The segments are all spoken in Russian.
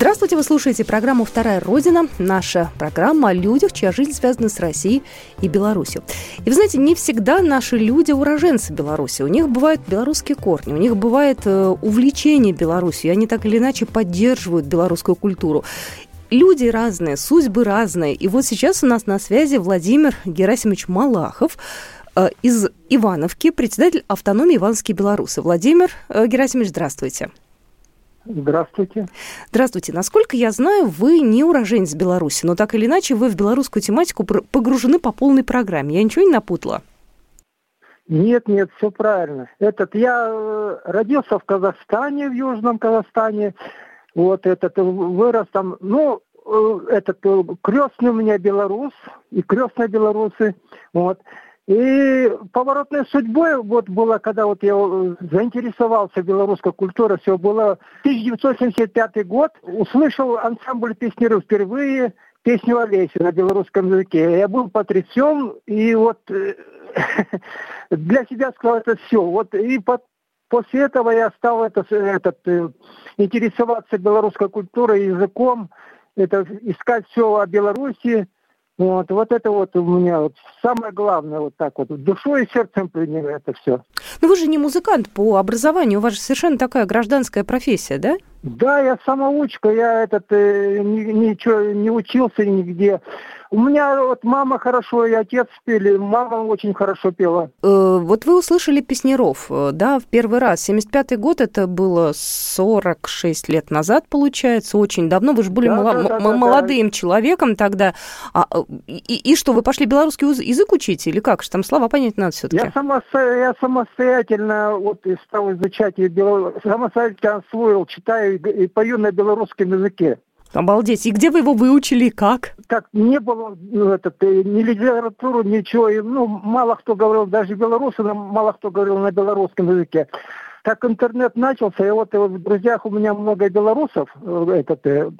Здравствуйте, вы слушаете программу «Вторая Родина». Наша программа о людях, чья жизнь связана с Россией и Беларусью. И вы знаете, не всегда наши люди уроженцы Беларуси. У них бывают белорусские корни, у них бывает э, увлечение Беларусью, и они так или иначе поддерживают белорусскую культуру. Люди разные, судьбы разные. И вот сейчас у нас на связи Владимир Герасимович Малахов, э, из Ивановки, председатель автономии Ивановские белорусы. Владимир э, Герасимович, здравствуйте. Здравствуйте. Здравствуйте. Насколько я знаю, вы не уроженец Беларуси, но так или иначе вы в белорусскую тематику погружены по полной программе. Я ничего не напутала? Нет, нет, все правильно. Этот я э, родился в Казахстане, в Южном Казахстане. Вот этот э, вырос там. Ну, э, этот крестный у меня белорус и крестные белорусы. Вот. И поворотной судьбой вот было, когда вот я э, заинтересовался белорусской культурой, все было 1975 год, услышал ансамбль песнеров впервые песню Олеси на белорусском языке. Я был потрясен, и вот э, для себя сказал это все. Вот и под, после этого я стал это, этот, э, интересоваться белорусской культурой, языком, это, искать все о Беларуси, вот, вот это вот у меня вот самое главное, вот так вот, душой и сердцем принимаю это все. Но вы же не музыкант по образованию, у вас же совершенно такая гражданская профессия, да? Да, я самоучка, я этот э, ничего не учился нигде. У меня вот мама хорошо и отец пели, мама очень хорошо пела. Э, вот вы услышали Песнеров, э, да, в первый раз. 75-й год, это было 46 лет назад, получается, очень давно. Вы же были да, мало, да, да, молодым да. человеком тогда. А, э, и, и что, вы пошли белорусский язык учить или как? Там слова понять надо все таки Я, само, я самостоятельно вот стал изучать, и бело, самостоятельно освоил, читаю и, и пою на белорусском языке. Обалдеть. И где вы его выучили и как? Так, не было ну, этот, э, ни литературы, ничего. Ну, мало кто говорил, даже белорусы, мало кто говорил на белорусском языке как интернет начался, и вот, и вот в друзьях у меня много белорусов, э, этот, э,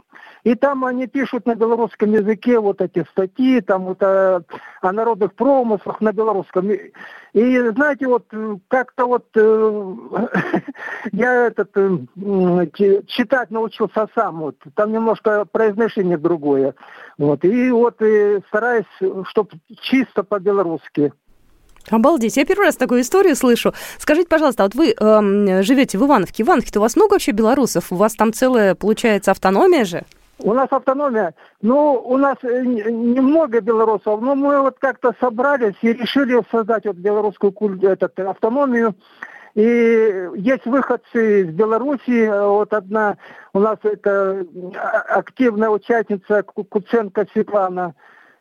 и там они пишут на белорусском языке вот эти статьи, там вот о, о народных промыслах на белорусском. И, и знаете, вот как-то вот э, я этот э, читать научился сам, вот там немножко произношение другое, вот и вот и стараюсь, чтобы чисто по-белорусски. Обалдеть, я первый раз такую историю слышу. Скажите, пожалуйста, вот вы э, живете в Ивановке. Ивановке-то у вас много вообще белорусов? У вас там целая, получается, автономия же? У нас автономия. Ну, у нас э, немного белорусов, но мы вот как-то собрались и решили создать вот белорусскую этот, автономию. И есть выходцы из Беларуси. Вот одна у нас это а, активная участница Куценко Светлана.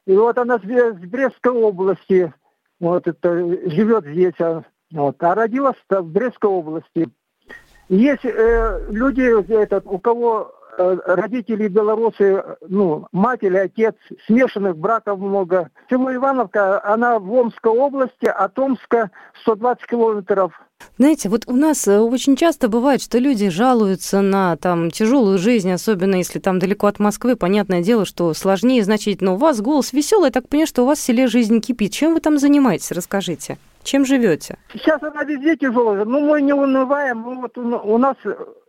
И вот она с Брестской области вот это живет здесь, а, вот, а родилась в Брестской области. Есть э, люди, этот, у кого э, родители белорусы, ну, мать или отец, смешанных браков много. Село Ивановка, она в Омской области, от Омска 120 километров знаете, вот у нас э, очень часто бывает, что люди жалуются на там тяжелую жизнь, особенно если там далеко от Москвы. Понятное дело, что сложнее значительно. У вас голос веселый, так понимаю, что у вас в селе жизнь кипит. Чем вы там занимаетесь? Расскажите. Чем живете? Сейчас она везде тяжелая. Ну, мы не унываем. Ну, вот у нас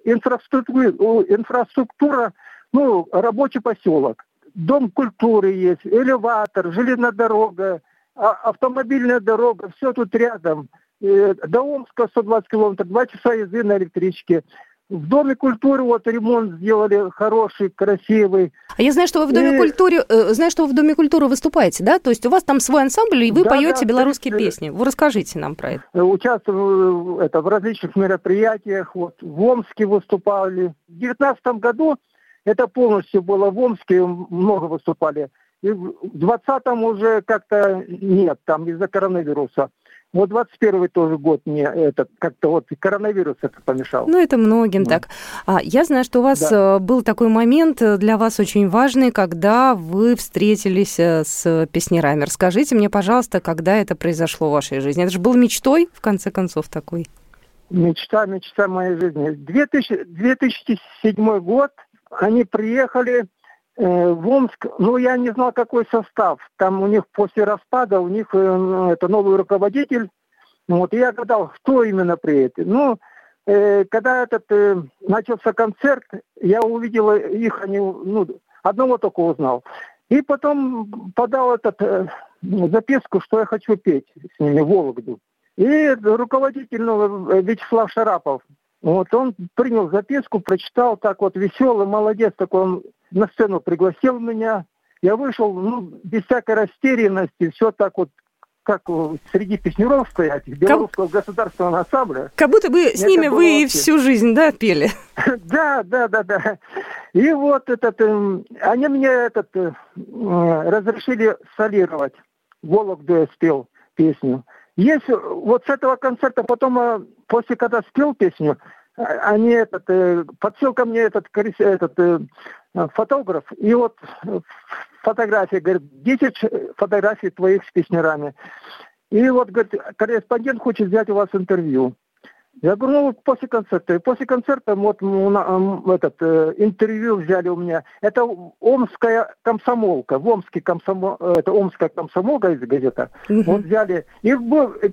инфраструктура, инфраструктура, ну, рабочий поселок. Дом культуры есть, элеватор, железная дорога, а, автомобильная дорога, все тут рядом. Э, до Омска 120 километров, два часа езды на электричке. В Доме культуры вот ремонт сделали хороший, красивый. А я знаю, что вы в Доме и... культуры, э, знаю, что вы в Доме культуры выступаете, да? То есть у вас там свой ансамбль, и вы да, поете да, белорусские есть, песни. Вы расскажите нам про это. Э, участвовал это, в различных мероприятиях. Вот, в Омске выступали. В 2019 году это полностью было в Омске, много выступали. И в 2020 уже как-то нет, там из-за коронавируса. Вот 21 тоже год мне это как-то вот коронавирус это помешал. Ну, это многим да. так. А, я знаю, что у вас да. Э, был такой момент э, для вас очень важный, когда вы встретились э, с песнерами. Расскажите мне, пожалуйста, когда это произошло в вашей жизни? Это же был мечтой, в конце концов, такой? Мечта, мечта моей жизни. 2000, 2007 год они приехали в Омск, ну, я не знал, какой состав. Там у них после распада, у них э, ну, это новый руководитель. Вот, и я гадал, кто именно приедет. Ну, э, когда этот э, начался концерт, я увидел их, они, ну, одного только узнал. И потом подал этот э, записку, что я хочу петь с ними в Вологду. И руководитель ну, Вячеслав Шарапов, вот он принял записку, прочитал так вот веселый, молодец, такой он на сцену пригласил меня. Я вышел, ну, без всякой растерянности, все так вот как среди песнеров стоять, белорусского как... государственного ансамбля. Как будто бы с ними вы вообще... всю жизнь, да, пели? Да, да, да, да. И вот этот, эм, они мне этот э, разрешили солировать. Вологду я спел песню. Есть вот с этого концерта, потом, э, после когда спел песню, э, они этот, э, подсел ко мне этот, этот фотограф, и вот фотографии, говорит, 10 фотографий твоих с песнярами. И вот, говорит, корреспондент хочет взять у вас интервью. Я говорю, ну, после концерта. И после концерта вот этот, э, интервью взяли у меня. Это Омская комсомолка. В Омске комсомол, это Омская комсомолка из газета. Угу. Вот взяли. И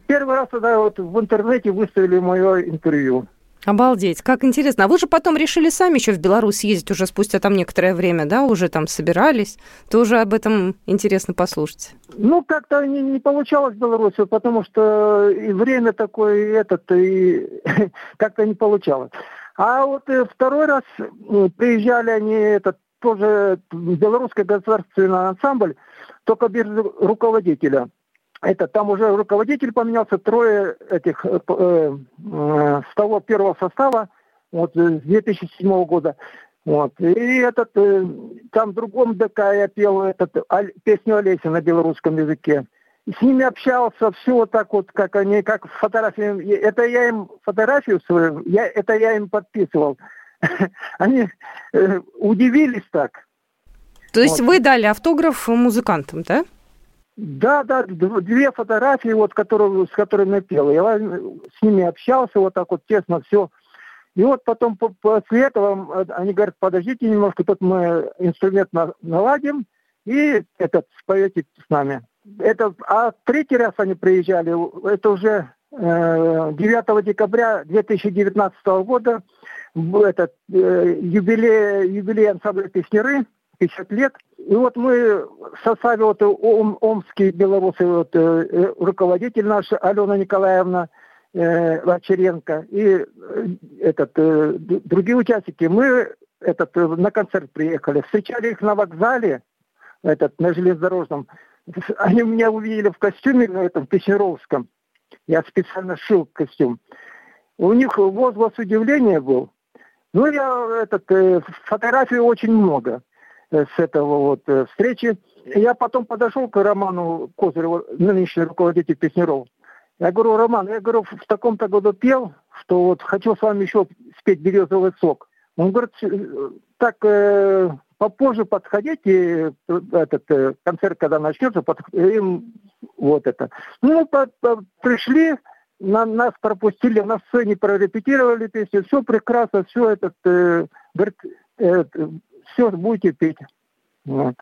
первый раз тогда вот в интернете выставили мое интервью. Обалдеть, как интересно. А вы же потом решили сами еще в Беларусь ездить уже спустя там некоторое время, да, уже там собирались. Тоже об этом интересно послушать. Ну, как-то не, не получалось в Беларуси, потому что и время такое, и этот, и как-то не получалось. А вот э, второй раз приезжали они, этот, тоже белорусский государственный ансамбль, только без руководителя это там уже руководитель поменялся, трое этих э, э, э с того первого состава, вот с 2007 года. Вот. И этот, э, там в другом ДК я пел этот, аль, песню Олеся на белорусском языке. И с ними общался, все вот так вот, как они, как фотографии. Это я им фотографию свою, я, это я им подписывал. Они э, удивились так. То есть вот. вы дали автограф музыкантам, да? Да, да, две фотографии, вот, которые, с которыми я пел. Я с ними общался вот так вот тесно все. И вот потом после этого они говорят, подождите немножко, тут мы инструмент наладим, и этот споете с нами. Это, а третий раз они приезжали, это уже э, 9 декабря 2019 года, этот э, юбилей, юбилей ансамбля «Песнеры», 50 лет. И вот мы в составе вот ом, омские белорусы, вот, э, руководитель наш Алена Николаевна э, Вачеренко и э, этот, э, другие участники, мы этот, э, на концерт приехали, встречали их на вокзале, этот, на железнодорожном. Они меня увидели в костюме на этом Песнеровском. Я специально шил костюм. У них возглас удивления был. Ну, я этот, э, фотографий очень много. Э, с этого вот э, встречи. Я потом подошел к Роману Козыреву, нынешний руководитель Песнеров. Я говорю, Роман, я говорю, в таком-то году пел, что вот хочу с вами еще спеть «Березовый сок». Он говорит, «Э, так э, попозже подходите, этот э, концерт, когда начнется, под, им вот это. Ну, по, по, пришли, на, нас пропустили, на сцене прорепетировали песню, все прекрасно, все этот, э, говорит, э, все, будете петь. Вот.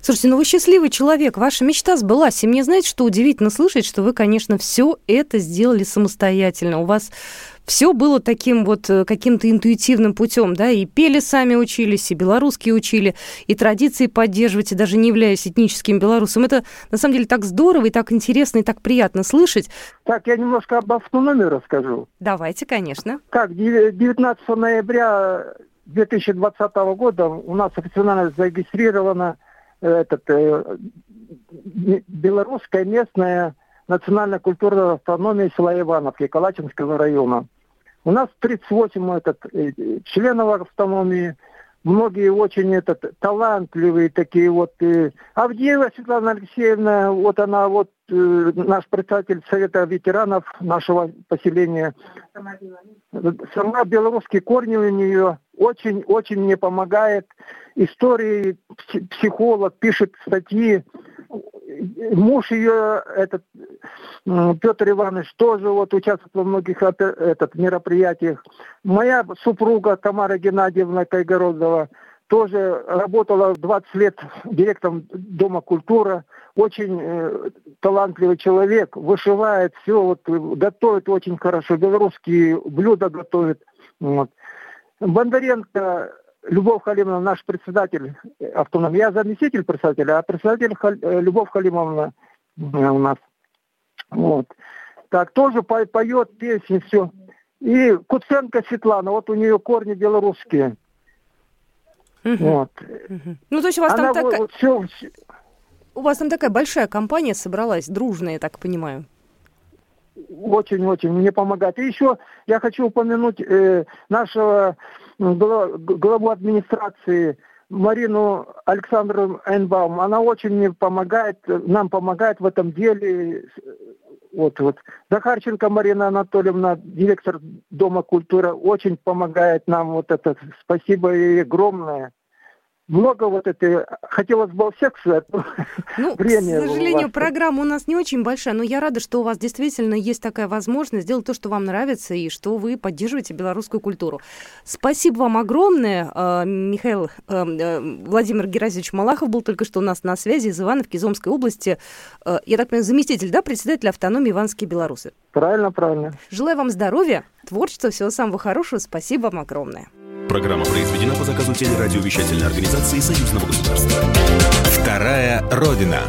Слушайте, ну вы счастливый человек, ваша мечта сбылась. И мне, знаете, что удивительно слышать, что вы, конечно, все это сделали самостоятельно. У вас все было таким вот э, каким-то интуитивным путем, да, и пели сами учились, и белорусские учили, и традиции поддерживать, и даже не являясь этническим белорусом. Это, на самом деле, так здорово, и так интересно, и так приятно слышать. Так, я немножко об автономии расскажу. Давайте, конечно. Как, 19 ноября 2020 года у нас официально зарегистрирована э, этот, э, белорусская местная национальная культурная автономия села Ивановки Калачинского района. У нас 38 этот, э, членов автономии, многие очень этот, талантливые такие вот. Э, Авдеева Светлана Алексеевна, вот она вот э, наш председатель Совета ветеранов нашего поселения. Сама белорусские корни у нее очень-очень мне помогает. Истории, психолог, пишет статьи. Муж ее, этот Петр Иванович, тоже вот участвует во многих этот, мероприятиях. Моя супруга Тамара Геннадьевна Кайгородова тоже работала 20 лет директором Дома культуры. Очень э, талантливый человек, вышивает все, вот, готовит очень хорошо, белорусские блюда готовит. Вот. Бондаренко Любовь Халимовна, наш председатель автономии. Я заместитель председателя, а председатель Хал... Э, Любовь Халимовна у нас. Вот. Так, тоже по поет песни, все. И Куценко Светлана, вот у нее корни белорусские. Угу. Вот. Угу. Ну, то есть у вас Она там такая... Вот, все... У вас там такая большая компания собралась, дружная, я так понимаю. Очень-очень мне помогает. И еще я хочу упомянуть э, нашего главу администрации Марину Александровну Эйнбаум. Она очень мне помогает, нам помогает в этом деле. Вот, вот. Захарченко Марина Анатольевна, директор Дома культуры, очень помогает нам. Вот это спасибо ей огромное много вот этой... Хотелось бы у всех ну, время К сожалению, программа у нас не очень большая, но я рада, что у вас действительно есть такая возможность сделать то, что вам нравится, и что вы поддерживаете белорусскую культуру. Спасибо вам огромное. А, Михаил а, а, Владимир Геразович Малахов был только что у нас на связи из Ивановки, из Омской области. Я так понимаю, заместитель, да, председатель автономии Ивановские Белорусы. Правильно, правильно. Желаю вам здоровья, творчества, всего самого хорошего. Спасибо вам огромное. Программа произведена по заказу телерадиовещательной организации Союзного государства. Вторая Родина.